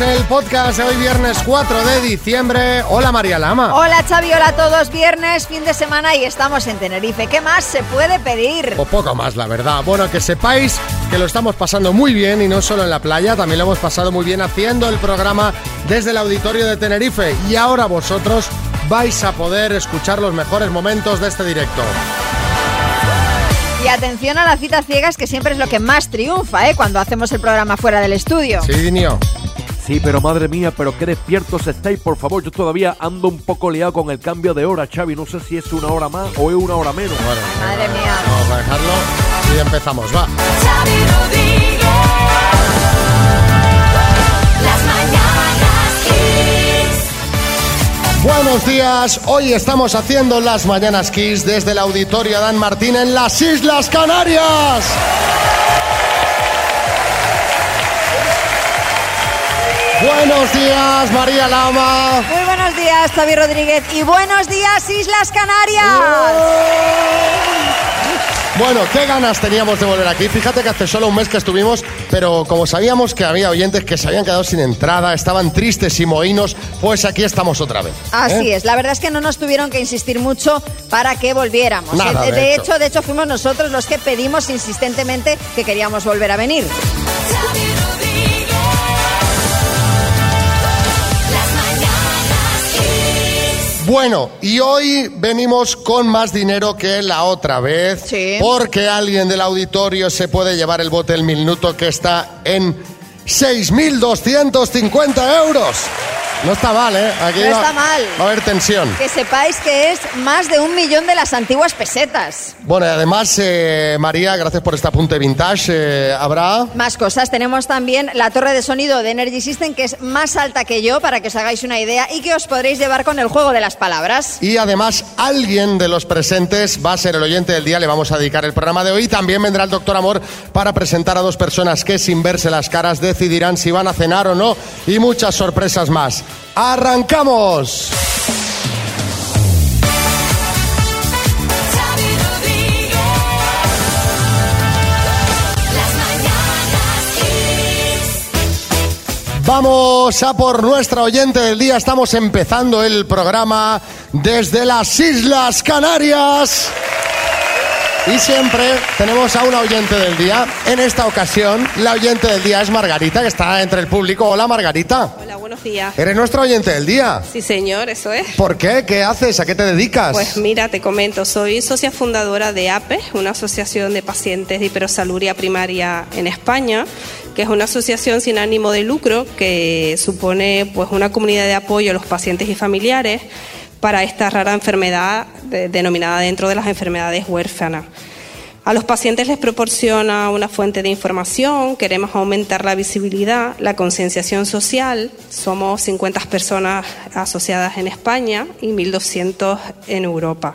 Kiss, el podcast de hoy viernes 4 de diciembre. Hola María Lama. Hola Xavi, hola a todos. Viernes, fin de semana y estamos en Tenerife. ¿Qué más se puede pedir? O poco más, la verdad. Bueno, que sepáis que lo estamos pasando muy bien y no solo en la playa, también lo hemos pasado muy bien haciendo el programa desde el auditorio de Tenerife. Y ahora vosotros vais a poder escuchar los mejores momentos de este directo. Y atención a las citas ciegas, que siempre es lo que más triunfa, ¿eh? Cuando hacemos el programa fuera del estudio. Sí, Dinio. Sí, pero madre mía, pero qué despiertos estáis, por favor. Yo todavía ando un poco liado con el cambio de hora, Xavi. No sé si es una hora más o es una hora menos. Bueno, Madre mía. vamos a dejarlo y empezamos, va. Xavi Rodríguez. Las mañanas Kiss. Buenos días, hoy estamos haciendo las Mañanas Kiss desde el auditorio Dan Martín en las Islas Canarias. Buenos días, María Lama. Muy buenos días, Xavi Rodríguez. Y buenos días, Islas Canarias. Bueno, qué ganas teníamos de volver aquí. Fíjate que hace solo un mes que estuvimos, pero como sabíamos que había oyentes que se habían quedado sin entrada, estaban tristes y mohínos, pues aquí estamos otra vez. Así ¿eh? es, la verdad es que no nos tuvieron que insistir mucho para que volviéramos. Nada, Eh, de hecho. hecho, de hecho, fuimos nosotros los que pedimos insistentemente que queríamos volver a venir. Bueno, y hoy venimos con más dinero que la otra vez, Sí. porque alguien del auditorio se puede llevar el bote el minuto que está en 6.250 euros. No está mal, ¿eh? Aquí No va- está mal. Va a haber tensión. Que sepáis que es más de un millón de las antiguas pesetas. Bueno, y además, eh, María, gracias por este apunte vintage. eh, ¿Habrá? Más cosas. Tenemos también la torre de sonido de Energy System, que es más alta que yo, para que os hagáis una idea, y que os podréis llevar con el juego de las palabras. Y además, alguien de los presentes va a ser el oyente del día. Le vamos a dedicar el programa de hoy. También vendrá el doctor Amor para presentar a dos personas que, sin verse las caras, decidirán si van a cenar o no. Y muchas sorpresas más. ¡Arrancamos! Vamos a por nuestra oyente del día. Estamos empezando el programa desde las Islas Canarias. Y siempre tenemos a una oyente del día. En esta ocasión, la oyente del día es Margarita, que está entre el público. Hola, Margarita. Buenos días. Eres nuestra oyente del día. Sí, señor, eso es. ¿Por qué? ¿Qué haces? ¿A qué te dedicas? Pues mira, te comento, soy socia fundadora de APE, una asociación de pacientes de hiperosaluria primaria en España, que es una asociación sin ánimo de lucro que supone pues una comunidad de apoyo a los pacientes y familiares para esta rara enfermedad de- denominada dentro de las enfermedades huérfanas. A los pacientes les proporciona una fuente de información, queremos aumentar la visibilidad, la concienciación social. Somos 50 personas asociadas en España y 1.200 en Europa.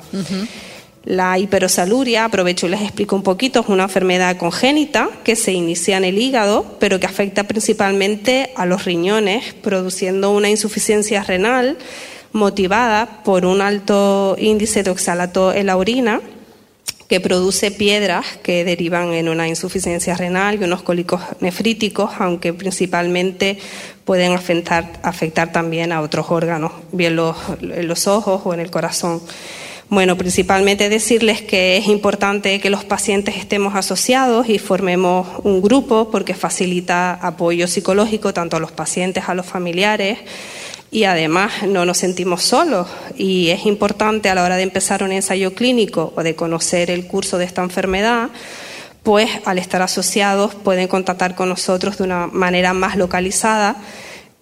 La hiperosaluria, aprovecho y les explico un poquito, es una enfermedad congénita que se inicia en el hígado, pero que afecta principalmente a los riñones, produciendo una insuficiencia renal motivada por un alto índice de oxalato en la orina que produce piedras que derivan en una insuficiencia renal y unos cólicos nefríticos, aunque principalmente pueden afectar, también a otros órganos, bien los, los ojos o en el corazón. Bueno, principalmente decirles que es importante que los pacientes estemos asociados y formemos un grupo porque facilita apoyo psicológico tanto a los pacientes, a los familiares y además no nos sentimos solos. Y es importante a la hora de empezar un ensayo clínico o de conocer el curso de esta enfermedad, pues al estar asociados pueden contactar con nosotros de una manera más localizada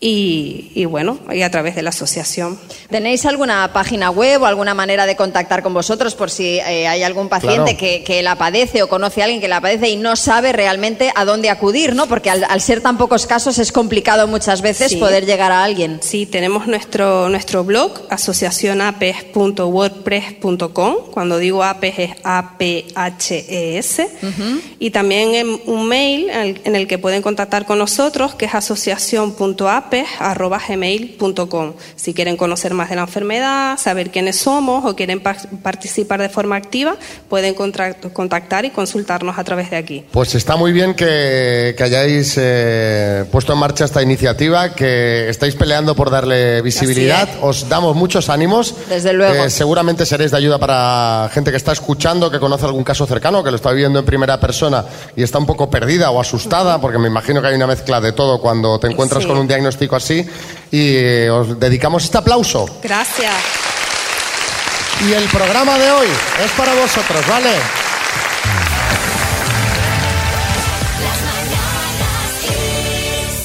y, y bueno, y a través de la asociación. ¿Tenéis alguna página web o alguna manera de contactar con vosotros por si eh, hay algún paciente Claro. que, que la padece o conoce a alguien que la padece y no sabe realmente a dónde acudir, ¿no? Porque al, al ser tan pocos casos es complicado muchas veces Sí. poder llegar a alguien. Sí, tenemos nuestro, nuestro blog, asociacionapes.wordpress.com. Cuando digo APES es A-P-H-E-S. Y también en un mail en el, en el que pueden contactar con nosotros, que es asociación.apes apes.gmail.com. Si quieren conocer más de la enfermedad, saber quiénes somos o quieren pa- participar de forma activa, pueden contactar y consultarnos a través de aquí. Pues está muy bien que, que hayáis eh, puesto en marcha esta iniciativa, que estáis peleando por darle visibilidad. Os damos muchos ánimos. Desde luego. Eh, seguramente seréis de ayuda para gente que está escuchando, que conoce algún caso cercano, que lo está viviendo en primera persona y está un poco perdida o asustada, porque me imagino que hay una mezcla de todo cuando te encuentras Sí. con un diagnóstico así. Y eh, os dedicamos este aplauso. Gracias. Y el programa de hoy es para vosotros, ¿vale?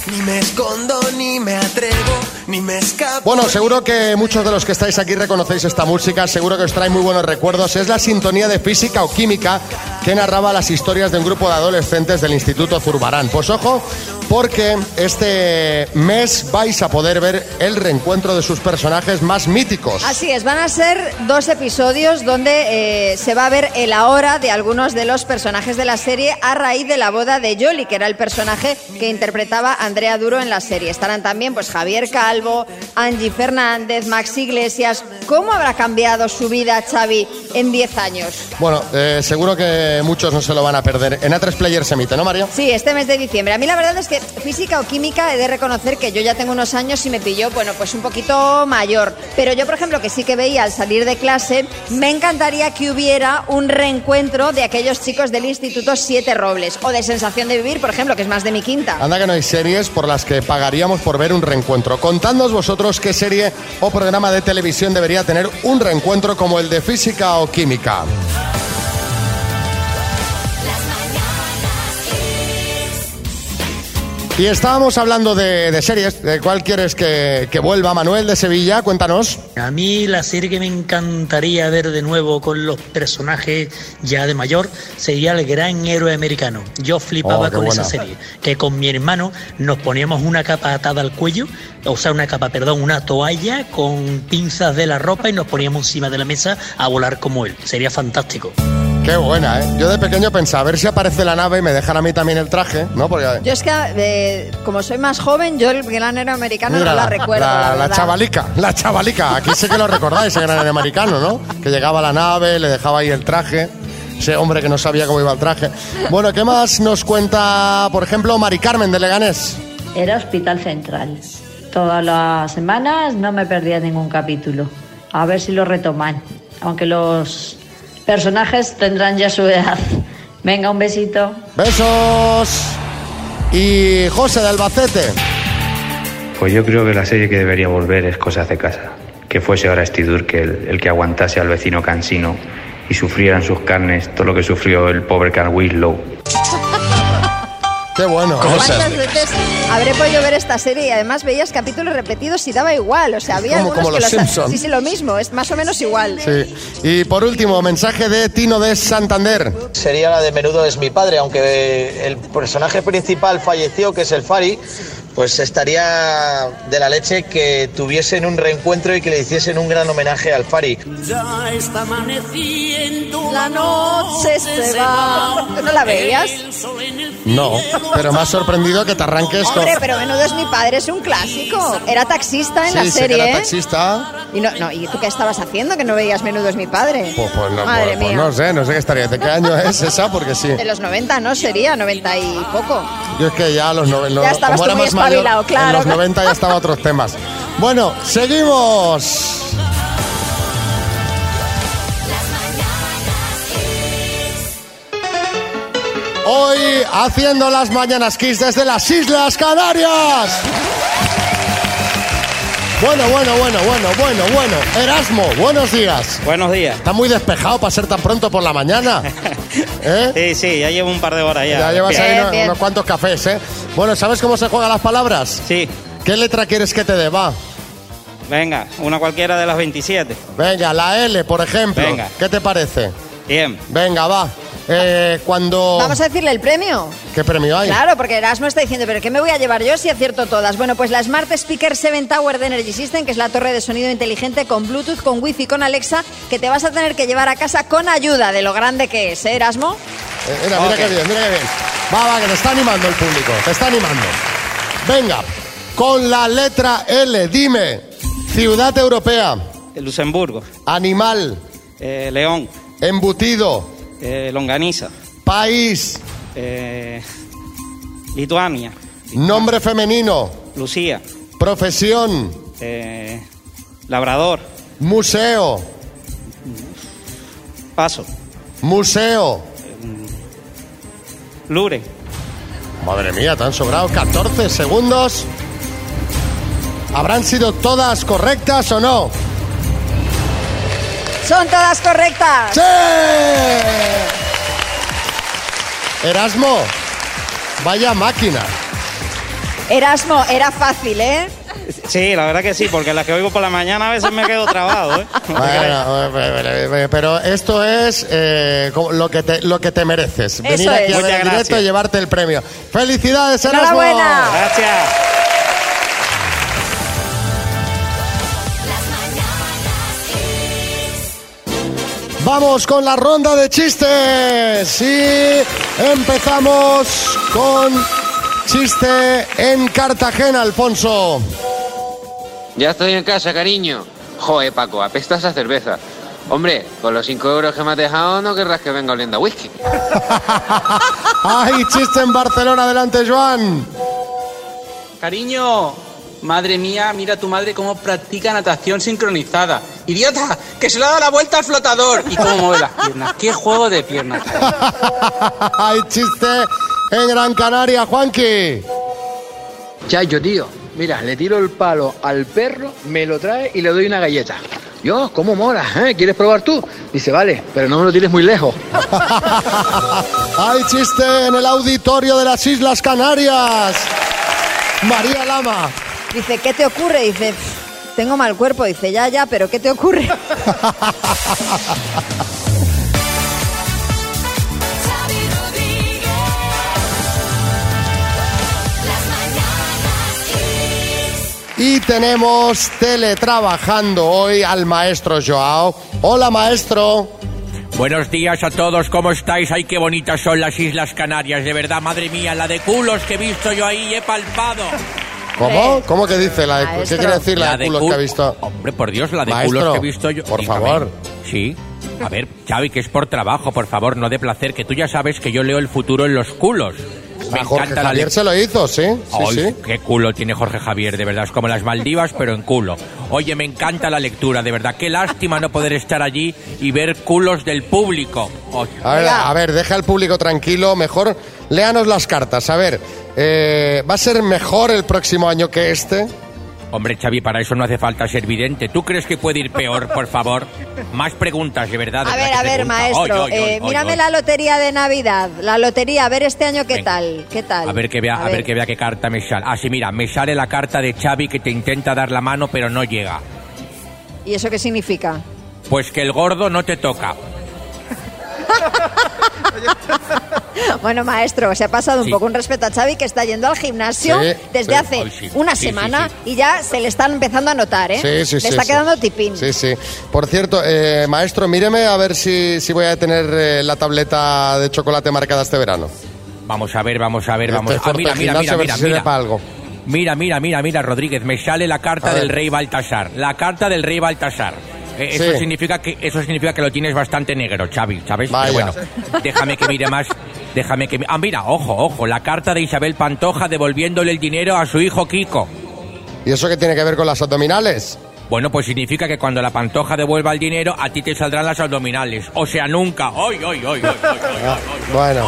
Ni me escondo, ni me atrevo, ni me escapo. Bueno, seguro que muchos de los que estáis aquí reconocéis esta música, seguro que os trae muy buenos recuerdos. Es la sintonía de física o química que narraba las historias de un grupo de adolescentes del Instituto Zurbarán. Pues ojo, porque este mes vais a poder ver el reencuentro de sus personajes más míticos. Así es, van a ser dos episodios donde eh, se va a ver el ahora de algunos de los personajes de la serie a raíz de la boda de Jolly, que era el personaje que interpretaba Andrea Duro en la serie. Estarán también pues Javier Calvo, Angie Fernández, Max Iglesias. ¿Cómo habrá cambiado su vida Xavi en 10 años? Bueno, eh, seguro que muchos no se lo van a perder. En A3 Player se emite, ¿no, Mario? Sí, este mes de diciembre. A mí la verdad es que física o química he de reconocer que yo ya tengo unos años y me pilló, bueno, pues un poquito mayor. Pero yo, por ejemplo, que sí que veía al salir de clase, me encantaría que hubiera un reencuentro de aquellos chicos del Instituto Siete Robles o de Sensación de Vivir, por ejemplo, que es más de mi quinta. Anda que no hay series por las que pagaríamos por ver un reencuentro. Contadnos vosotros qué serie o programa de televisión debería tener un reencuentro como el de física o química. Y estábamos hablando de, de series. ¿De cuál quieres que, que vuelva? Manuel de Sevilla, cuéntanos. A mí la serie que me encantaría ver de nuevo con los personajes ya de mayor sería El Gran Héroe Americano. Yo flipaba Oh, con buena. esa serie. Que con mi hermano nos poníamos una capa atada al cuello, o sea, una capa, perdón, una toalla con pinzas de la ropa y nos poníamos encima de la mesa a volar como él. Sería fantástico. Qué buena, ¿eh? Yo de pequeño pensaba, a ver si aparece la nave y me dejan a mí también el traje, ¿no? Porque... Yo es que, eh, como soy más joven, yo el gran héroe americano Mira, no la recuerdo. la, La, la chavalica, la chavalica. Aquí sé que lo recordáis, ese gran americano, ¿no? Que llegaba a la nave, le dejaba ahí el traje. Ese hombre que no sabía cómo iba el traje. Bueno, ¿qué más nos cuenta, por ejemplo, Mari Carmen de Leganés? Era Hospital Central. Todas las semanas no me perdía ningún capítulo. A ver si lo retoman. Aunque los personajes tendrán ya su edad. Venga, un besito. Besos. Y José de Albacete. Pues yo creo que la serie que debería volver es Cosas de Casa. Que fuese ahora Stidur que el, el que aguantase al vecino cansino y sufriera en sus carnes todo lo que sufrió el pobre Carl Winslow. Qué bueno. ¿eh? ¿Cuántas veces habré podido ver esta serie y además veías capítulos repetidos y daba igual? O sea, había Como- algunos como que los los Simpson. Sí, sí, lo mismo, es más o menos igual. Sí. Y por último, mensaje de Tino de Santander. sería la de Menudo es mi padre, aunque el personaje principal falleció, que es el Fari, pues estaría de la leche que tuviesen un reencuentro y que le hiciesen un gran homenaje al Fari. Ya está amaneciendo. La noche se va. ¿Tú no la veías? No, pero me ha sorprendido que te arranques con... Hombre, pero menudo es mi padre, es un clásico. Era taxista en la Sí, que serie. era ¿eh? taxista. Y, no, no, ¿Y tú qué estabas haciendo que no veías menudo es mi padre? Pues, pues no, Madre pues- pues mía. no sé, no sé qué estaría. ¿De qué año es esa? Porque sí. De los 90, ¿no? Sería 90 y poco. Yo es que ya a los 90. Ya estabas tú muy espabilado, claro. En los 90 ya estaba otros temas. Bueno, seguimos. Hoy haciendo las mañanas Kiss desde las Islas Canarias. Bueno, bueno, bueno, bueno, bueno, bueno. Erasmo, buenos días. Buenos días. Está muy despejado para ser tan pronto por la mañana. ¿Eh? Sí, sí, ya llevo un par de horas ya. Ya llevas Bien. ahí unos, unos cuantos cafés, ¿eh? Bueno, ¿sabes cómo se juegan las palabras? Sí, ¿Qué letra quieres que te dé? Va. venga, una cualquiera de las 27. Venga, la L, por ejemplo. Venga. ¿Qué te parece? Bien. Venga, va. Eh, cuando... Vamos a decirle el premio. ¿Qué premio hay? Claro, porque Erasmo está diciendo, pero ¿qué me voy a llevar yo si acierto todas? Bueno, pues la Smart Speaker 7 Tower de Energy System, que es la torre de sonido inteligente con Bluetooth, con Wi-Fi, con Alexa, que te vas a tener que llevar a casa con ayuda de lo grande que es, ¿eh, Erasmo? Eh, mira, mira qué bien, mira qué bien. Va, va, que te está animando el público, te está animando. Venga, con la letra L. Dime, ciudad europea, Luxemburgo, animal, eh, León, embutido, eh, Longaniza, país, eh, Lituania, nombre femenino, Lucía, profesión, eh, Labrador, museo, Paso, museo. Lure, Madre mía, te han sobrado 14 segundos. ¿Habrán sido todas correctas o no? Son todas correctas. ¡Sí! Erasmo, vaya máquina. Erasmo, era fácil, ¿eh? Sí, la verdad que sí, porque las que oigo por la mañana a veces me quedo trabado, ¿eh? Bueno, pero esto es eh, lo, que te, lo que te mereces. Venir Eso aquí es. a ver en directo y llevarte el premio. ¡Felicidades, Erasmo! Enhorabuena. Gracias. Vamos con la ronda de chistes. Y empezamos con chiste en Cartagena, Alfonso. Ya estoy en casa, cariño. Joder, Paco, apestas a cerveza. Hombre, con los 5 euros que me has dejado no querrás que venga oliendo a whisky. ¡Ay, chiste en Barcelona! Adelante, Joan. Cariño, madre mía, mira tu madre cómo practica natación sincronizada. ¡Idiota! ¡Que se le ha dado la vuelta al flotador! ¿Y cómo mueve las piernas? ¡Qué juego de piernas! ¡Ay, chiste en Gran Canaria, Juanqui! Chayo, tío, mira, le tiro el palo al perro, me lo trae y le doy una galleta. Yo, ¿cómo mola? ¿eh? ¿Quieres probar tú? Dice, vale, pero no me lo tires muy lejos. ¡Hay chiste en el auditorio de las Islas Canarias! María Lama. Dice, ¿qué te ocurre? Dice, "Pff, tengo mal cuerpo. Dice, ya, ya, pero ¿qué te ocurre? Y tenemos teletrabajando hoy al maestro Joao. Hola, maestro. Buenos días a todos, ¿cómo estáis? Ay, qué bonitas son las Islas Canarias, de verdad, madre mía, la de culos que he visto yo ahí, he palpado. ¿Cómo? ¿Cómo que dice la de ¿Qué quiere decir la, de culos cul- que ha visto? Hombre, por Dios, la de Maestro, culos que he visto yo. por Dígame. favor. Sí. A ver, Xavi, que es por trabajo, por favor, no de placer, que tú ya sabes que yo leo el futuro en los culos. Me A Jorge encanta la Javier se lo hizo, sí. Sí, Ay, sí. qué culo tiene Jorge Javier, de verdad, es como las Maldivas, pero en culo. Oye, me encanta la lectura, de verdad, qué lástima no poder estar allí y ver culos del público. Oye, A ver, a ver, deja al público tranquilo. Mejor léanos las cartas. A ver, eh, ¿va a ser mejor el próximo año que este? Hombre, Xavi, para eso no hace falta ser vidente. ¿Tú crees que puede ir peor, por favor? Más preguntas, de verdad. de A ver, que a ver, pregunta. maestro, Oy, oy, oy, eh, oy, mírame oy. la lotería de Navidad. La lotería, a ver este año qué Venga. tal, qué tal. A ver que vea, a, ver. que vea qué carta me sale. Ah, sí, mira, me sale la carta de Xavi que te intenta dar la mano pero no llega. ¿Y eso qué significa? Pues que el gordo no te toca. Bueno, maestro, se ha pasado un poco un respeto a Xavi que está yendo al gimnasio Sí, desde hace sí. una semana sí. y ya se le están empezando a notar, ¿eh? Sí, sí, Le sí. está sí. quedando tipín. Sí, sí. Por cierto, eh, maestro, míreme a ver si, si voy a tener eh, la tableta de chocolate marcada este verano. Vamos a ver, vamos a ver, vamos. Este Ah, mira, mira, mira, a ver mira, si mira. para algo. Mira, mira, mira, mira, Rodríguez, me sale la carta del rey Baltasar. La carta del rey Baltasar. Eh, eso, Sí. significa que, eso significa que lo tienes bastante negro, Xavi, ¿sabes? Vaya. Pero bueno, déjame que mire más. Déjame que... Ah, mira, ojo, ojo, la carta de Isabel Pantoja devolviéndole el dinero a su hijo Kiko. ¿Y eso qué tiene que ver con las abdominales? Bueno, pues significa que cuando la Pantoja devuelva el dinero, a ti te saldrán las abdominales. O sea, nunca. ¡Ay, ay, ay, ay, ay, ay, ay, ay! Bueno.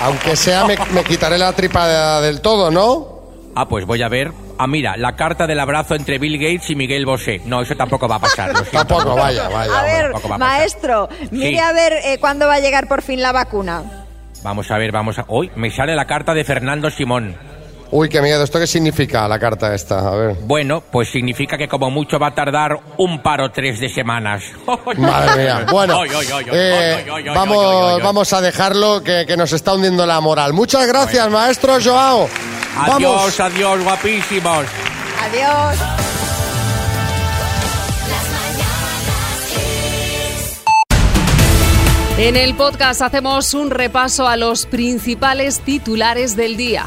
Aunque sea, me, me quitaré la tripa del todo, ¿no? Ah, pues voy a ver. Ah, mira, la carta del abrazo entre Bill Gates y Miguel Bosé. No, eso tampoco va a pasar. lo siento. Tampoco, vaya, vaya. A ver, va a maestro, mire Sí. a ver eh, cuándo va a llegar por fin la vacuna. Vamos a ver, vamos a... Hoy me sale la carta de Fernando Simón. Uy, qué miedo. ¿Esto qué significa la carta esta? A ver. Bueno, pues significa que como mucho va a tardar un par o tres de semanas. Madre mía. Bueno, vamos, a dejarlo que, que nos está hundiendo la moral. Muchas gracias, maestro Joao. Adiós, Vamos. adiós, guapísimos. Adiós. En el podcast hacemos un repaso a los principales titulares del día.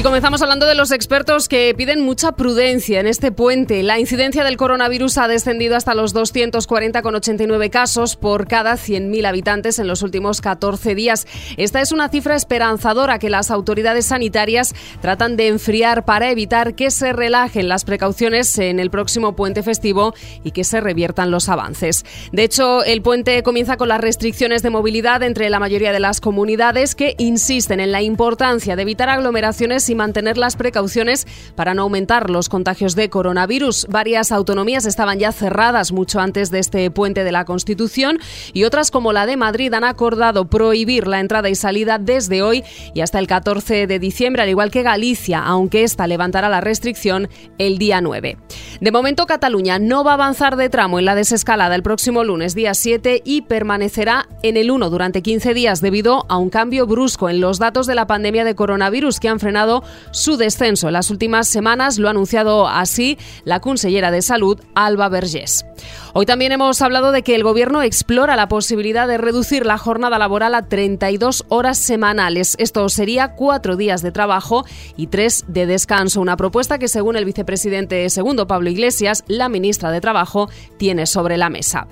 Y comenzamos hablando de los expertos que piden mucha prudencia en este puente. La incidencia del coronavirus ha descendido hasta los 240,89 casos por cada 100.000 habitantes en los últimos 14 días. Esta es una cifra esperanzadora que las autoridades sanitarias tratan de enfriar para evitar que se relajen las precauciones en el próximo puente festivo y que se reviertan los avances. De hecho, el puente comienza con las restricciones de movilidad entre la mayoría de las comunidades que insisten en la importancia de evitar aglomeraciones y mantener las precauciones para no aumentar los contagios de coronavirus. Varias autonomías estaban ya cerradas mucho antes de este puente de la Constitución y otras como la de Madrid han acordado prohibir la entrada y salida desde hoy y hasta el 14 de diciembre, al igual que Galicia, aunque esta levantará la restricción el día 9. De momento, Cataluña no va a avanzar de tramo en la desescalada el próximo lunes, día 7, y permanecerá en el 1 durante 15 días debido a un cambio brusco en los datos de la pandemia de coronavirus que han frenado su descenso en las últimas semanas. Lo ha anunciado así la consellera de Salud, Alba Vergés. Hoy también hemos hablado de que el Gobierno explora la posibilidad de reducir la jornada laboral a 32 horas semanales. Esto sería cuatro días de trabajo y tres de descanso. Una propuesta que, según el vicepresidente segundo Pablo Iglesias, la ministra de Trabajo tiene sobre la mesa.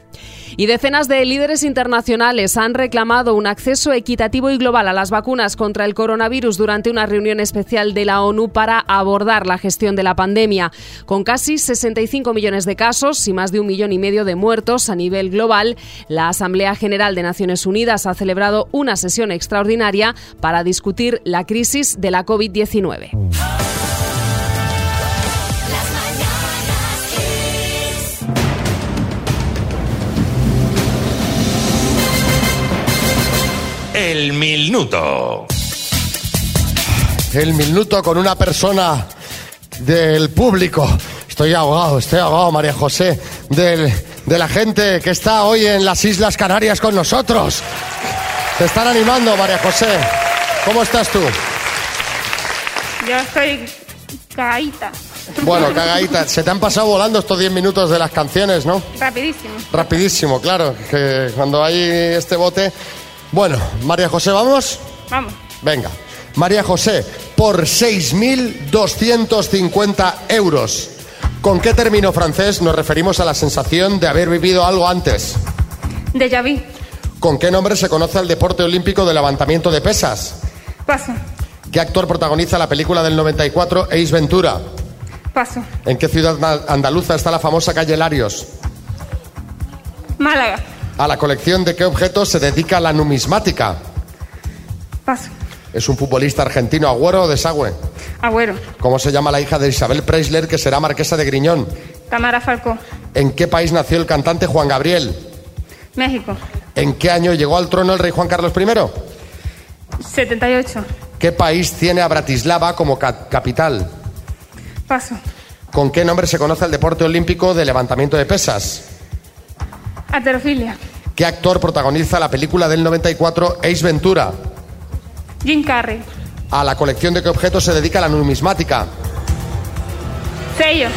Y decenas de líderes internacionales han reclamado un acceso equitativo y global a las vacunas contra el coronavirus durante una reunión especial de la ONU para abordar la gestión de la pandemia. Con casi 65 millones de casos y más de un millón y medio de muertos a nivel global, la Asamblea General de Naciones Unidas ha celebrado una sesión extraordinaria para discutir la crisis de la COVID-19. El minuto. El minuto con una persona del público. Estoy ahogado, estoy ahogado, María José, del- de la gente que está hoy en las Islas Canarias con nosotros. Te están animando, María José. ¿Cómo estás tú? Yo estoy cagadita. Bueno, cagadita, se te han pasado volando estos 10 minutos de las canciones, ¿no? Rapidísimo. Rapidísimo, claro, que cuando hay este bote... Bueno, María José, ¿vamos? Vamos. Venga. María José, por 6.250 euros. ¿Con qué término francés nos referimos a la sensación de haber vivido algo antes? Déjà vu. ¿Con qué nombre se conoce el deporte olímpico de levantamiento de pesas? Paso. ¿Qué actor protagoniza la película del 94 Ace Ventura? Paso. ¿En qué ciudad andaluza está la famosa calle Larios? Málaga. ¿A la colección de qué objetos se dedica la numismática? Paso. ¿Es un futbolista argentino agüero o desagüe? Agüero. ¿Cómo se llama la hija de Isabel Preisler que será marquesa de Griñón? Tamara Falcó. ¿En qué país nació el cantante Juan Gabriel? México. ¿En qué año llegó al trono el rey Juan Carlos I? 78. ¿Qué país tiene a Bratislava como ca- capital? Paso. ¿Con qué nombre se conoce el deporte olímpico de levantamiento de pesas? Aterofilia. ¿Qué actor protagoniza la película del 94 Ace Ventura? Jim Carrey. ¿A la colección de qué objetos se dedica la numismática? Sello.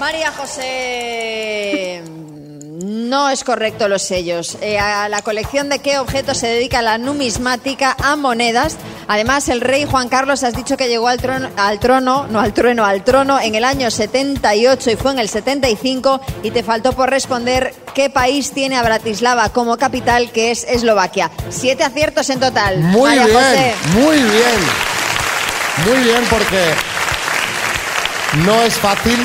María José. No es correcto los sellos. Eh, a la colección de qué objetos se dedica la numismática a monedas. Además, el rey Juan Carlos has dicho que llegó al trono, al trono, no al trueno, al trono en el año 78 y fue en el 75 y te faltó por responder qué país tiene a Bratislava como capital, que es Eslovaquia. Siete aciertos en total. Muy María bien, José. muy bien. Muy bien porque no es fácil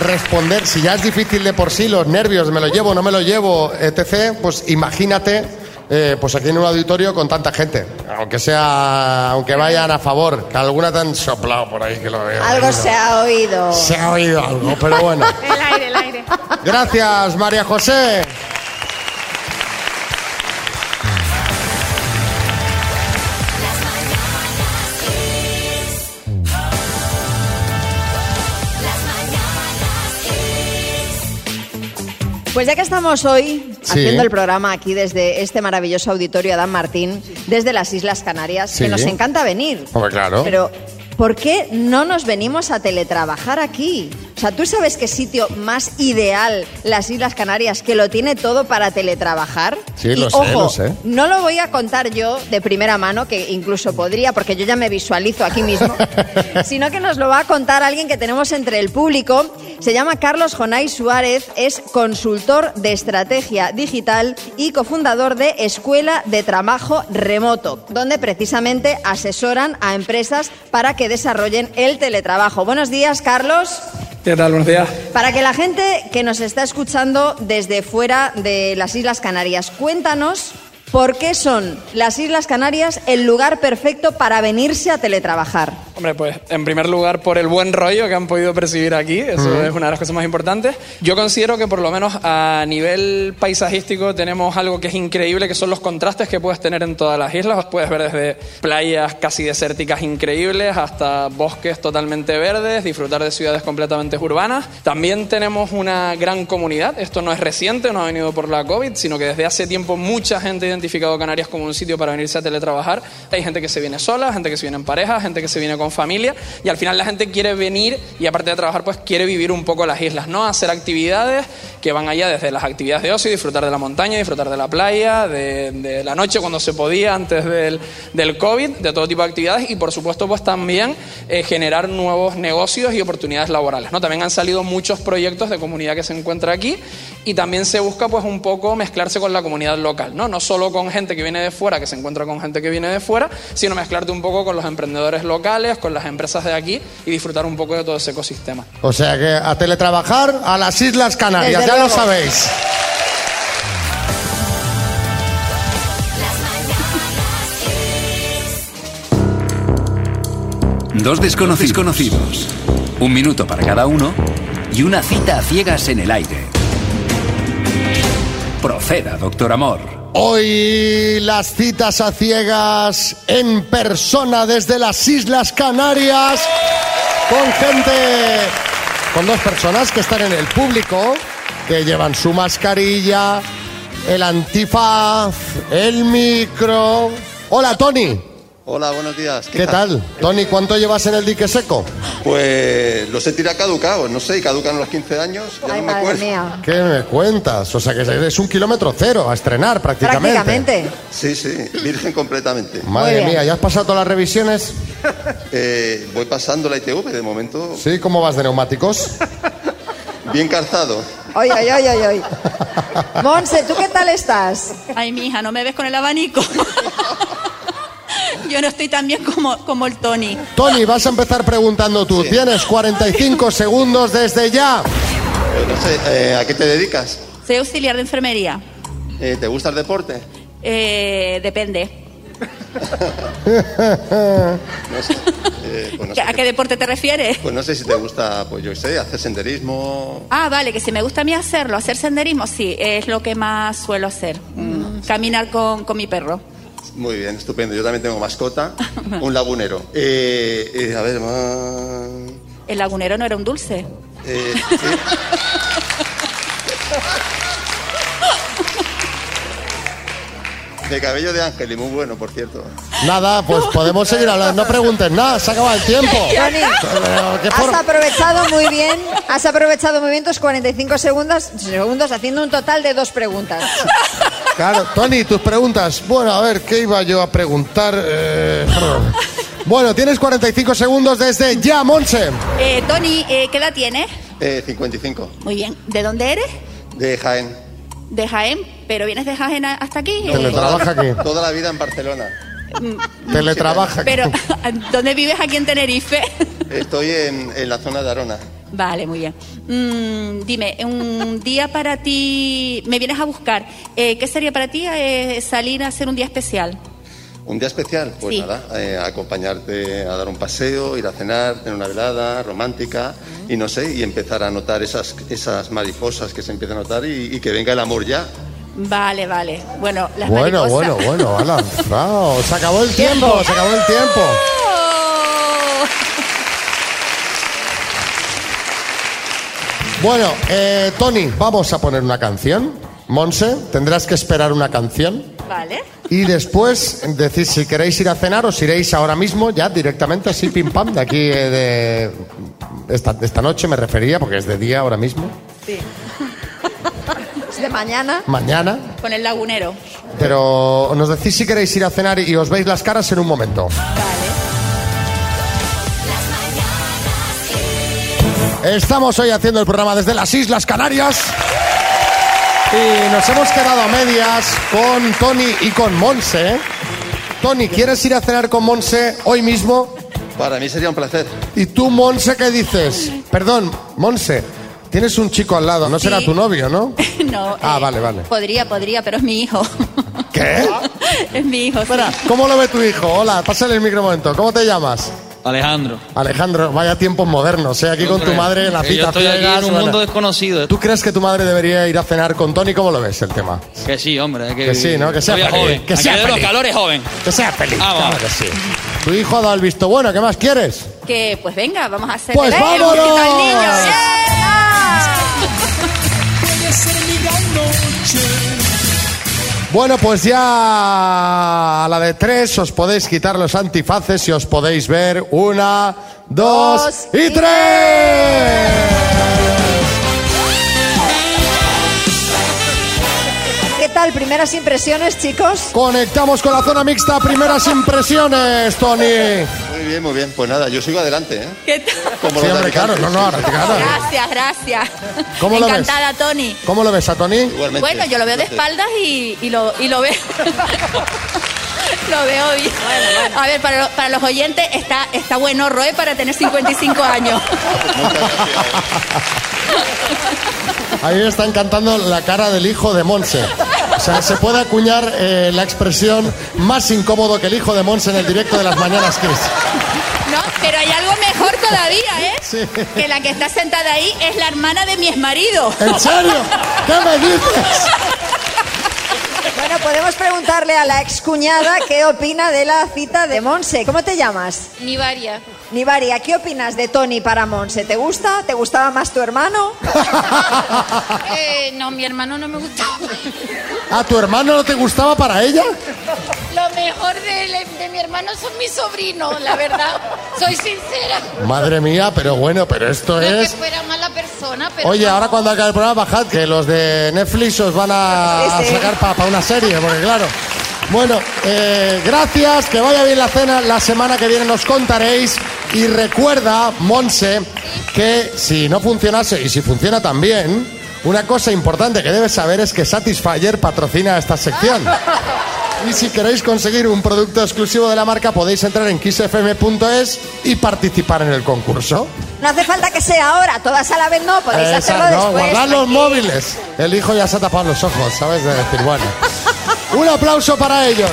responder. Si ya es difícil de por sí, los nervios, me lo llevo, no me lo llevo, etc., pues imagínate, eh, pues aquí en un auditorio con tanta gente. Aunque sea, aunque vayan a favor, que alguna te han soplado por ahí que lo veo. Algo se ha oído. Se ha oído algo, pero bueno. El aire, el aire. Gracias, María José. Pues ya que estamos hoy Sí. haciendo el programa aquí desde este maravilloso auditorio Adán Martín, desde las Islas Canarias, Sí. que nos encanta venir. Claro. Pero ¿por qué no nos venimos a teletrabajar aquí? O sea, ¿tú sabes qué sitio más ideal las Islas Canarias que lo tiene todo para teletrabajar? Sí, Y, lo sé, ojo, lo sé. No lo voy a contar yo de primera mano, que incluso podría, porque yo ya me visualizo aquí mismo, sino que nos lo va a contar alguien que tenemos entre el público. Se llama Carlos Jonay Suárez, es consultor de estrategia digital y cofundador de Escuela de Trabajo Remoto, donde precisamente asesoran a empresas para que desarrollen el teletrabajo. Buenos días, Carlos. ¿Qué tal? Buenos días. Para que la gente que nos está escuchando desde fuera de las Islas Canarias, cuéntanos por qué son las Islas Canarias el lugar perfecto para venirse a teletrabajar. Hombre, pues en primer lugar por el buen rollo que han podido percibir aquí, eso Ujú. es una de las cosas más importantes. Yo considero que por lo menos a nivel paisajístico tenemos algo que es increíble, que son los contrastes que puedes tener en todas las islas. Puedes ver desde playas casi desérticas increíbles hasta bosques totalmente verdes, disfrutar de ciudades completamente urbanas. También tenemos una gran comunidad, esto no es reciente, no ha venido por la COVID, sino que desde hace tiempo mucha gente ha identificado Canarias como un sitio para venirse a teletrabajar. Hay gente que se viene sola, gente que se viene en pareja, gente que se viene con familia y al final la gente quiere venir y aparte de trabajar pues quiere vivir un poco las islas, ¿no? Hacer actividades que van allá desde las actividades de ocio, disfrutar de la montaña, disfrutar de la playa, de, de la noche cuando se podía antes del, del COVID, de todo tipo de actividades y por supuesto pues también eh, generar nuevos negocios y oportunidades laborales, ¿no? También han salido muchos proyectos de comunidad que se encuentra aquí y también se busca pues un poco mezclarse con la comunidad local, ¿no? No solo con gente que viene de fuera, que se encuentra con gente que viene de fuera, sino mezclarte un poco con los emprendedores locales, con las empresas de aquí y disfrutar un poco de todo ese ecosistema. O sea que a teletrabajar a las Islas Canarias, Desde ya lo sabéis. Dos desconocidos conocidos. Un minuto para cada uno y una cita a ciegas en el aire. Proceda, doctor Amor. Hoy las citas a ciegas en persona desde las Islas Canarias con gente, con dos personas que están en el público, que llevan su mascarilla, el antifaz, el micro. Hola Tony, Hola, buenos días. ¿qué tal? Tony, ¿cuánto llevas en el dique seco? Pues los he tirado caducados, no sé, caducan los 15 años, ya no me acuerdo. ¿Qué me cuentas? O sea que es un kilómetro cero a estrenar prácticamente. Sí, sí, virgen completamente. Madre mía, ¿ya has pasado todas las revisiones? Eh, voy pasando la ITV de momento. Sí, ¿cómo vas de neumáticos? Bien calzado. Oye, oye, oye, oye. Monse, ¿tú qué tal estás? Ay, mi hija, ¿no me ves con el abanico? Yo no estoy tan bien como, como el Tony. Tony, vas a empezar preguntando tú. Tienes 45 segundos desde ya. Eh, no sé, eh, ¿a qué te dedicas? Soy auxiliar de enfermería. Eh, ¿Te gusta el deporte? Eh, depende. No sé. Eh, pues, no sé ¿A qué deporte te refieres? pues no sé si te gusta, pues yo qué sé, hacer senderismo. Ah, vale, que si me gusta a mí hacerlo, hacer senderismo, sí, es lo que más suelo hacer. Mm, Caminar con, con mi perro. Muy bien, estupendo. Yo también tengo mascota, un lagunero. Eh, eh, a ver, más... El lagunero no era un dulce. Eh, sí. De cabello de ángel y muy bueno, por cierto. Nada, pues podemos seguir hablando. No preguntes nada, se acaba el tiempo. Tony, Pero, ¿qué has aprovechado muy bien, has aprovechado muy bien tus 45 segundos, segundos haciendo un total de dos preguntas. Claro, Tony, tus preguntas. Bueno, a ver, ¿qué iba yo a preguntar? Eh, Bueno, tienes 45 segundos desde ya, Monse. Eh, Tony, eh, ¿qué edad tienes? Eh, 55, Muy bien. ¿De dónde eres? de Jaén. De Jaén, pero vienes de Jaén hasta aquí. Eh, Teletrabaja aquí. Toda la vida en Barcelona. Teletrabaja aquí. Pero, ¿dónde vives aquí en Tenerife? Estoy en, en la zona de Arona. Vale, muy bien. Mm, dime, un día para ti, me vienes a buscar, eh, ¿qué sería para ti eh, salir a hacer un día especial? Un día especial, pues Sí. nada, eh, acompañarte a dar un paseo, ir a cenar, tener una velada romántica y no sé, y empezar a notar esas, esas mariposas que se empiezan a notar y, y que venga el amor ya. Vale, vale. Bueno, las Bueno, mariposas... bueno, bueno, ha lanzado. Se acabó el tiempo, se acabó el tiempo. Bueno, eh, Tony, vamos a poner una canción. Monse, tendrás que esperar una canción. Vale. Y después decís si queréis ir a cenar os iréis ahora mismo, ya directamente así, pim pam, de aquí eh, de esta, de esta noche me refería, porque es de día ahora mismo. Sí. Es de mañana. Mañana. Con el lagunero. Pero nos decís si queréis ir a cenar y os veis las caras en un momento. Estamos hoy haciendo el programa desde las Islas Canarias. Y nos hemos quedado a medias con Tony y con Monse. Tony, ¿quieres ir a cenar con Monse hoy mismo? Para mí sería un placer. ¿Y tú, Monse, qué dices? Perdón, Monse, tienes un chico al lado, no será Sí. tu novio, ¿no? no. Ah, eh, vale, vale. Podría, podría, pero es mi hijo. ¿Qué? es mi hijo. Espera, sí. ¿cómo lo ve tu hijo? Hola, pásale el micro un momento. ¿Cómo te llamas? Alejandro. Alejandro, vaya tiempos modernos, ¿eh? Aquí con tu madre en la cita Yo estoy aquí en un mundo desconocido. ¿Tú crees que tu madre debería ir a cenar con Tony? ¿Cómo lo ves el tema? Que sí, hombre. Que, Que sí, ¿no? Que sea feliz, joven. que sea de los feliz. calores joven. Que sea feliz, Ah, claro que sí. Tu hijo ha dado el visto bueno, ¿qué más quieres? Que, pues venga, vamos a hacer Pues vámonos. Bueno, pues ya a la de tres os podéis quitar los antifaces y os podéis ver una, dos, Dos y, y tres. ¿Qué tal? Primeras impresiones, chicos. Conectamos con la zona mixta, primeras impresiones, Tony. Muy bien, muy bien. Pues nada, yo sigo adelante, ¿eh? ¿Qué tal? Como Sí, hombre, claro, no, no, ahora, claro. Gracias, gracias. ¿Cómo lo ves? Encantada, Tony. ¿Cómo lo ves a Tony? Igualmente. Bueno, yo lo veo de espaldas y, y lo, y lo veo. lo veo bien. A ver, para, lo- para los oyentes está, está bueno, Roe, para tener 55 años. Ahí me está encantando la cara del hijo de Monse. O sea, se puede acuñar eh, la expresión más incómodo que el hijo de Monse en el directo de las mañanas, Kiss. No, pero hay algo mejor todavía, ¿eh? Sí. Que la que está sentada ahí es la hermana de mi exmarido. ¿En serio? ¿Qué me dices? Bueno, podemos preguntarle a la excuñada qué opina de la cita de Monse. ¿Cómo te llamas? Nivaria. Nivaria, ¿qué opinas de Tony para Monse? ¿Te gusta? ¿Te gustaba más tu hermano? Eh, no, mi hermano no me gusta. ¿A tu hermano no te gustaba para ella? Lo mejor de, de mi hermano son mis sobrinos, la verdad. Soy sincera. Madre mía, pero bueno, pero esto No es que fuera mala persona, pero. Oye, no. ahora cuando acabe el programa, bajad, que los de Netflix os van a, Sí, sí. a sacar para una serie, porque claro. Bueno, eh, gracias, que vaya bien la cena. La semana que viene nos contaréis. Y recuerda, Monse, que si no funcionase y si funciona también, una cosa importante que debes saber es que Satisfyer patrocina esta sección. Y si queréis conseguir un producto exclusivo de la marca, podéis entrar en kissfm.es y participar en el concurso. No hace falta que sea ahora, todas a la vez no, podéis Esa, hacerlo no, después. guardad los móviles. El hijo ya se ha tapado los ojos, ¿sabes? De decir, bueno. Un aplauso para ellos.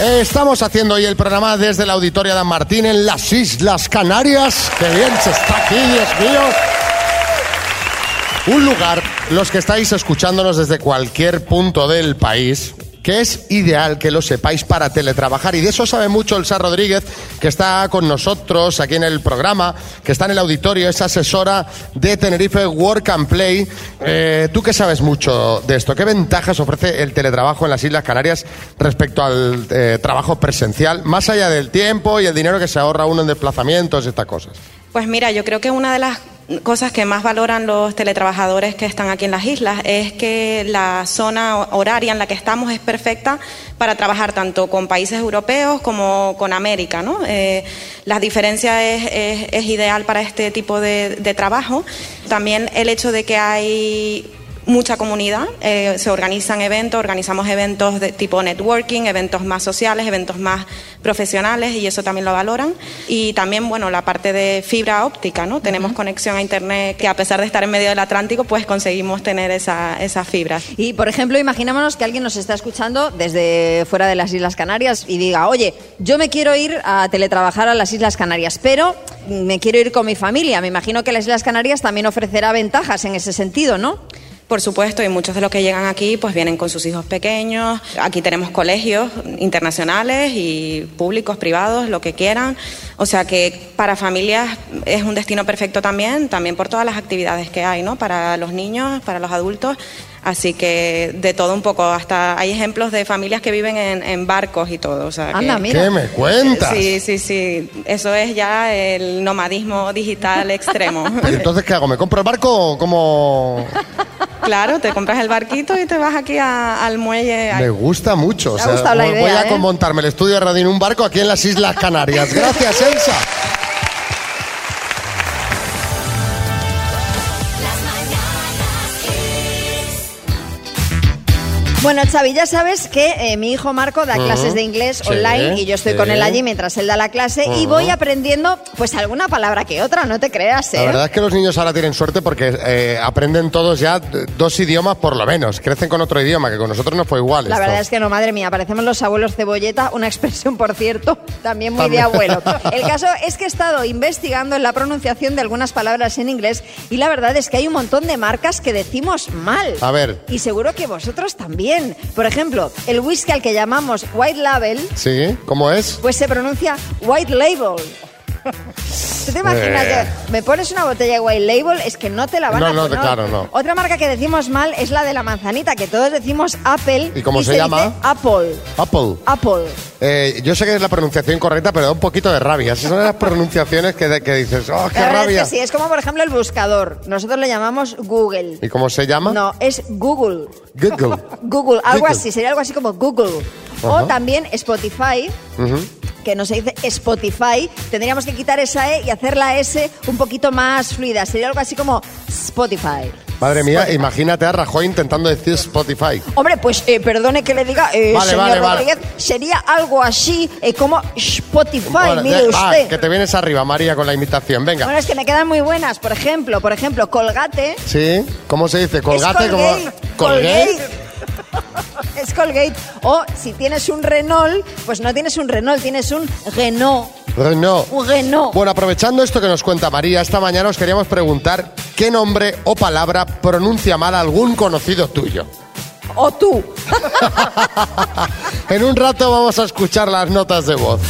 Eh, Estamos haciendo hoy el programa desde la Auditoria de Martín en las Islas Canarias. ¡Qué bien se está aquí, Dios mío! Un lugar, los que estáis escuchándonos desde cualquier punto del país, que es ideal que lo sepáis para teletrabajar. Y de eso sabe mucho el Sar Rodríguez, que está con nosotros aquí en el programa, que está en el auditorio, es asesora de Tenerife Work and Play. Eh, Tú que sabes mucho de esto, ¿qué ventajas ofrece el teletrabajo en las Islas Canarias respecto al eh, trabajo presencial, más allá del tiempo y el dinero que se ahorra uno en desplazamientos y estas cosas? Pues mira, yo creo que una de las cosas que más valoran los teletrabajadores que están aquí en las islas es que la zona horaria en la que estamos es perfecta para trabajar tanto con países europeos como con América. ¿no? Eh, la diferencia es, ideal para este tipo de trabajo. También el hecho de que hay mucha comunidad, eh, se organizan eventos, organizamos eventos de tipo networking, eventos más sociales, eventos más profesionales y eso también lo valoran. Y también, bueno, la parte de fibra óptica, ¿no? Tenemos conexión a Internet que a pesar de estar en medio del Atlántico, pues conseguimos tener esa, esa fibra. Y, por ejemplo, imaginémonos que alguien nos está escuchando desde fuera de las Islas Canarias y diga, oye, yo me quiero ir a teletrabajar a las Islas Canarias, pero me quiero ir con mi familia. Me imagino que las Islas Canarias también ofrecerá ventajas en ese sentido, ¿no? Por supuesto, y muchos de los que llegan aquí pues vienen con sus hijos pequeños. Aquí tenemos colegios internacionales y públicos, privados, lo que quieran. O sea que para familias es un destino perfecto también, también por todas las actividades que hay, ¿no? Para los niños, para los adultos. Así que de todo un poco, hasta hay ejemplos de familias que viven en, en barcos y todo. O sea, que- Anda, mira. ¿Qué me cuentas? Sí, sí, sí. Eso es ya el nomadismo digital extremo. ¿Y entonces qué hago? ¿Me compro el barco o cómo...? Claro, te compras el barquito y te vas aquí a- al muelle. Me gusta mucho. Me ha gustado la voy idea, a ¿eh? montarme el estudio de radio en un barco aquí en las Islas Canarias. Gracias, Elsa. Bueno, Xavi, ya sabes que eh, mi hijo Marco da clases de inglés Sí, online y yo estoy con él allí mientras él da la clase y voy aprendiendo pues alguna palabra que otra, no te creas, ¿eh? La verdad es que los niños ahora tienen suerte porque eh, aprenden todos ya dos idiomas por lo menos. Crecen con otro idioma, que con nosotros no fue igual. La esto. verdad es que no, madre mía, parecemos los abuelos cebolleta, una expresión, por cierto, también muy de abuelo. El caso es que he estado investigando en la pronunciación de algunas palabras en inglés y la verdad es que hay un montón de marcas que decimos mal. A ver. Y seguro que vosotros también. Por ejemplo, el whisky al que llamamos White Label, ¿Sí? ¿Cómo es? pues se pronuncia White Label. ¿Tú te imaginas Eh. que me pones una botella de White Label? Es que no te la van No, a no, poner. claro, no. Otra marca que decimos mal es la de la manzanita, que todos decimos Apple. ¿Y cómo se llama? Apple. Apple. Apple. Eh, yo sé que es la pronunciación correcta, pero da un poquito de rabia. Esas son las pronunciaciones que, que dices, ¡oh, qué rabia! es que sí, es como por ejemplo el buscador. Nosotros le llamamos Google. ¿Y cómo se llama? No, es Google. Google. Google, algo Google. así, sería algo así como Google. O también Spotify, Ujú. Que no se dice Spotify, tendríamos que quitar esa E y hacer la S un poquito más fluida. Sería algo así como Spotify. Madre mía, imagínate a Rajoy intentando decir Spotify. Hombre, pues eh, perdone que le diga, eh, Vale, señor vale, vale. Rodríguez, sería algo así eh, como Spotify, Bueno, mire de- va, usted. que te vienes arriba, María, con la imitación. Venga. Bueno, es que me quedan muy buenas. Por ejemplo, por ejemplo, Colgate. ¿Sí? ¿Cómo se dice? Colgate como... Colgate. Es Colgate. O si tienes un Renault, pues no tienes un Renault, tienes un Renault. Renault. Un Renault. Bueno, aprovechando esto que nos cuenta María, esta mañana os queríamos preguntar qué nombre o palabra pronuncia mal algún conocido tuyo. O tú. En un rato vamos a escuchar las notas de voz.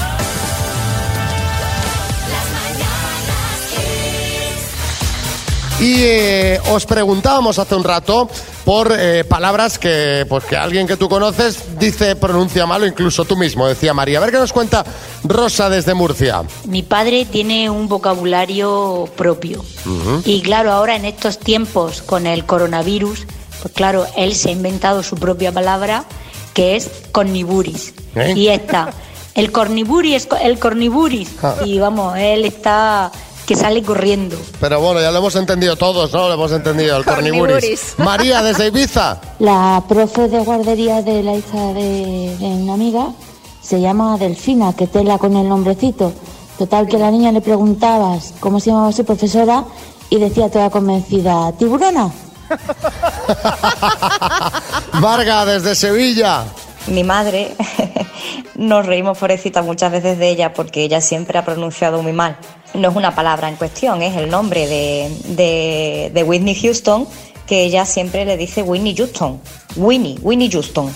Y eh, os preguntábamos hace un rato por eh, palabras que, pues, que alguien que tú conoces dice pronuncia mal o incluso tú mismo, decía María. A ver qué nos cuenta Rosa desde Murcia. Mi padre tiene un vocabulario propio. Y claro, ahora en estos tiempos con el coronavirus, pues claro, él se ha inventado su propia palabra que es corniburis. ¿Eh? Y esta, el corniburis es el corniburis. Ah. Y vamos, él está que sale corriendo. Pero bueno, ya lo hemos entendido todos, ¿no? Lo hemos entendido, el corniburis. María desde Ibiza. La profe de guardería de la hija de, de una amiga se llama Delfina, que tela con el nombrecito. Total que la niña le preguntabas cómo se llamaba su profesora y decía toda convencida, tiburona. Varga desde Sevilla. Mi madre, nos reímos pobrecita muchas veces de ella porque ella siempre ha pronunciado muy mal. No es una palabra en cuestión, es el nombre de, de, Whitney Houston, que ella siempre le dice Whitney Houston. Winnie, Winnie Houston.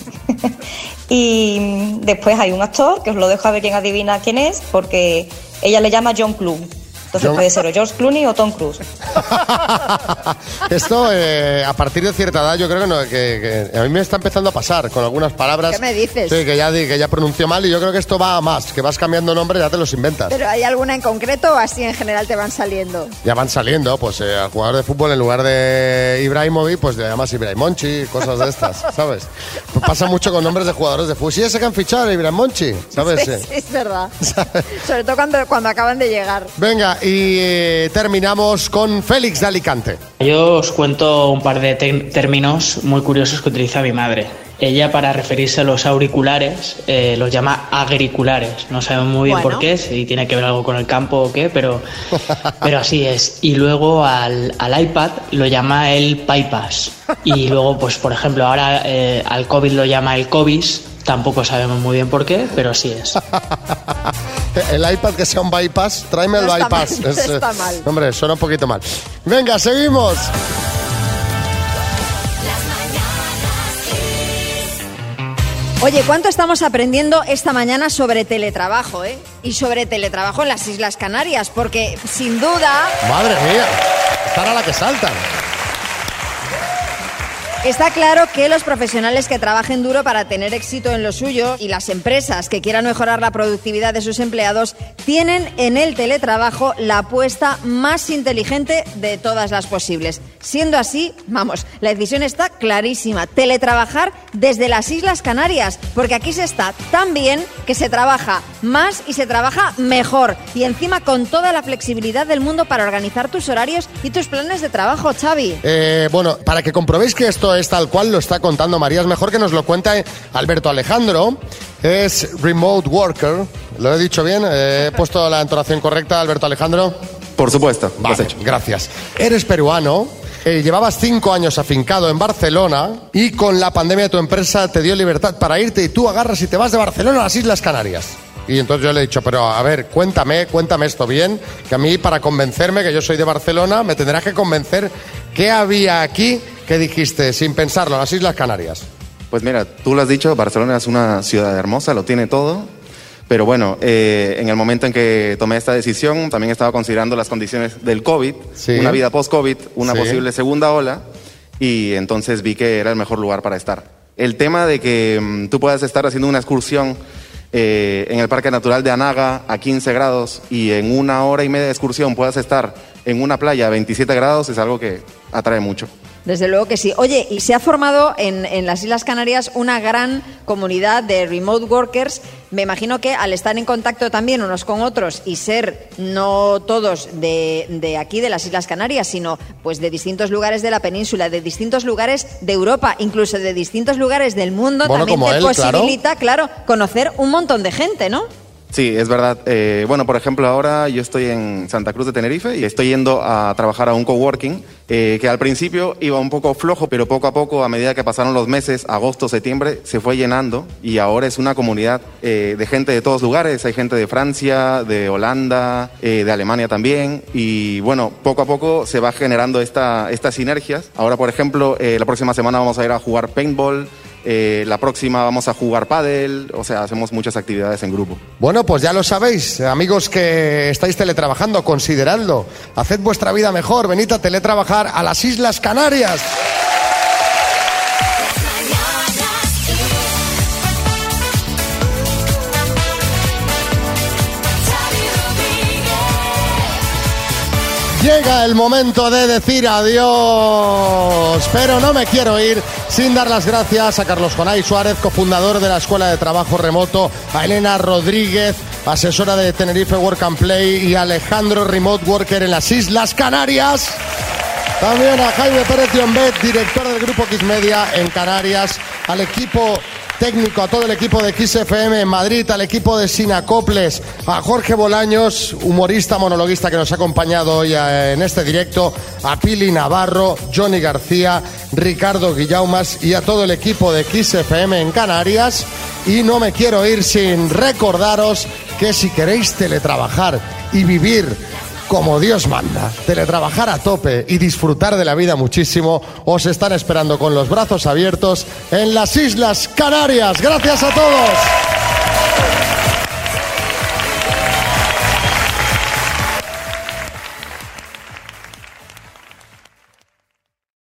y después hay un actor, que os lo dejo a ver quién adivina quién es, porque ella le llama John Clooney. Entonces puede ser o George Clooney o Tom Cruise. Esto, eh, a partir de cierta edad, yo creo que, no- que- que a mí me está empezando a pasar con algunas palabras. ¿Qué me dices? Sí, que ya, di- que ya pronuncio mal y yo creo que esto va a más, que vas cambiando nombre y ya te los inventas. ¿Pero hay alguna en concreto o así en general te van saliendo? Ya van saliendo, pues eh, al jugador de fútbol en lugar de Ibrahimovic, pues le llamas Ibrahimonchi, cosas de estas, ¿sabes? Pues pasa mucho con nombres de jugadores de fútbol. Sí, ese que han fichado, Ibrahimonchi, ¿sabes? Sí, sí, es verdad. Sobre todo cuando, cuando acaban de llegar. Venga, y eh, terminamos con Félix de Alicante. Yo os cuento un par de términos muy curiosos que utiliza mi madre. Ella para referirse a los auriculares eh, los llama agriculares. No sabemos muy bien Bueno. por qué, si tiene que ver algo con el campo o qué, pero, pero así es. Y luego al, al iPad lo llama el bypass. Y luego, pues por ejemplo, ahora eh, al COVID lo llama el COVID. Tampoco sabemos muy bien por qué, pero así es. el iPad que sea un bypass, tráeme el bypass. Mal, es, está eh, mal. Hombre, suena un poquito mal. Venga, seguimos. Oye, ¿cuánto estamos aprendiendo esta mañana sobre teletrabajo, eh? Y sobre teletrabajo en las Islas Canarias, porque sin duda. Madre mía, estará la que saltan. Está claro que los profesionales que trabajen duro para tener éxito en lo suyo y las empresas que quieran mejorar la productividad de sus empleados tienen en el teletrabajo la apuesta más inteligente de todas las posibles. Siendo así, vamos, la decisión está clarísima. Teletrabajar desde las Islas Canarias, porque aquí se está tan bien que se trabaja más y se trabaja mejor. Y encima con toda la flexibilidad del mundo para organizar tus horarios y tus planes de trabajo, Xavi. Eh, bueno, para que comprobéis que esto es tal cual lo está contando María, es mejor que nos lo cuente Alberto Alejandro. Es remote worker. ¿Lo he dicho bien? Eh, ¿He puesto la entonación correcta, Alberto Alejandro? Por supuesto, lo has Vale, hecho. gracias. Eres peruano. eh, llevabas cinco años afincado en Barcelona y con la pandemia tu empresa te dio libertad para irte y tú agarras y te vas de Barcelona a las Islas Canarias. Y entonces yo le he dicho, pero a ver, cuéntame, cuéntame esto bien, que a mí para convencerme que yo soy de Barcelona me tendrás que convencer qué había aquí que dijiste sin pensarlo, las Islas Canarias. Pues mira, tú lo has dicho, Barcelona es una ciudad hermosa, lo tiene todo. Pero bueno, eh, en el momento en que tomé esta decisión, también estaba considerando las condiciones del COVID, Sí. una vida post-COVID, una Sí. posible segunda ola, y entonces vi que era el mejor lugar para estar. El tema de que mm, tú puedas estar haciendo una excursión eh, en el Parque Natural de Anaga a 15 grados y en una hora y media de excursión puedas estar en una playa a 27 grados es algo que atrae mucho. Desde luego que sí. Oye, y se ha formado en, en las Islas Canarias una gran comunidad de remote workers. Me imagino que al estar en contacto también unos con otros y ser no todos de, de aquí, de las Islas Canarias, sino pues de distintos lugares de la península, de distintos lugares de Europa, incluso de distintos lugares del mundo, Bueno, también te él, claro. posibilita, claro, conocer un montón de gente, ¿no? Sí, es verdad. Eh, bueno, por ejemplo, ahora yo estoy en Santa Cruz de Tenerife y estoy yendo a trabajar a un coworking eh, que al principio iba un poco flojo, pero poco a poco, a medida que pasaron los meses, agosto, septiembre, se fue llenando y ahora es una comunidad eh, de gente de todos lugares. Hay gente de Francia, de Holanda, eh, de Alemania también y bueno, poco a poco se va generando esta, estas sinergias. Ahora, por ejemplo, eh, la próxima semana vamos a ir a jugar paintball. Eh, la próxima vamos a jugar pádel, o sea, hacemos muchas actividades en grupo. Bueno, pues ya lo sabéis, amigos que estáis teletrabajando, consideradlo. Haced vuestra vida mejor, venid a teletrabajar a las Islas Canarias. Llega el momento de decir adiós, pero no me quiero ir sin dar las gracias a Carlos Jonay Suárez, cofundador de la Escuela de Trabajo Remoto, a Elena Rodríguez, asesora de Tenerife Work and Play y a Alejandro Remote Worker en las Islas Canarias. También a Jaime Pérez Diombet, director del Grupo X Media en Canarias, al equipo técnico, a todo el equipo de XFM en Madrid, al equipo de Sinacoples, a Jorge Bolaños, humorista, monologuista que nos ha acompañado hoy eh, en este directo, a Pili Navarro, Johnny García, Ricardo Guillaumas y a todo el equipo de XFM en Canarias. Y no me quiero ir sin recordaros que si queréis teletrabajar y vivir como Dios manda, teletrabajar a tope y disfrutar de la vida muchísimo, os están esperando con los brazos abiertos en las Islas Canarias. Gracias a todos.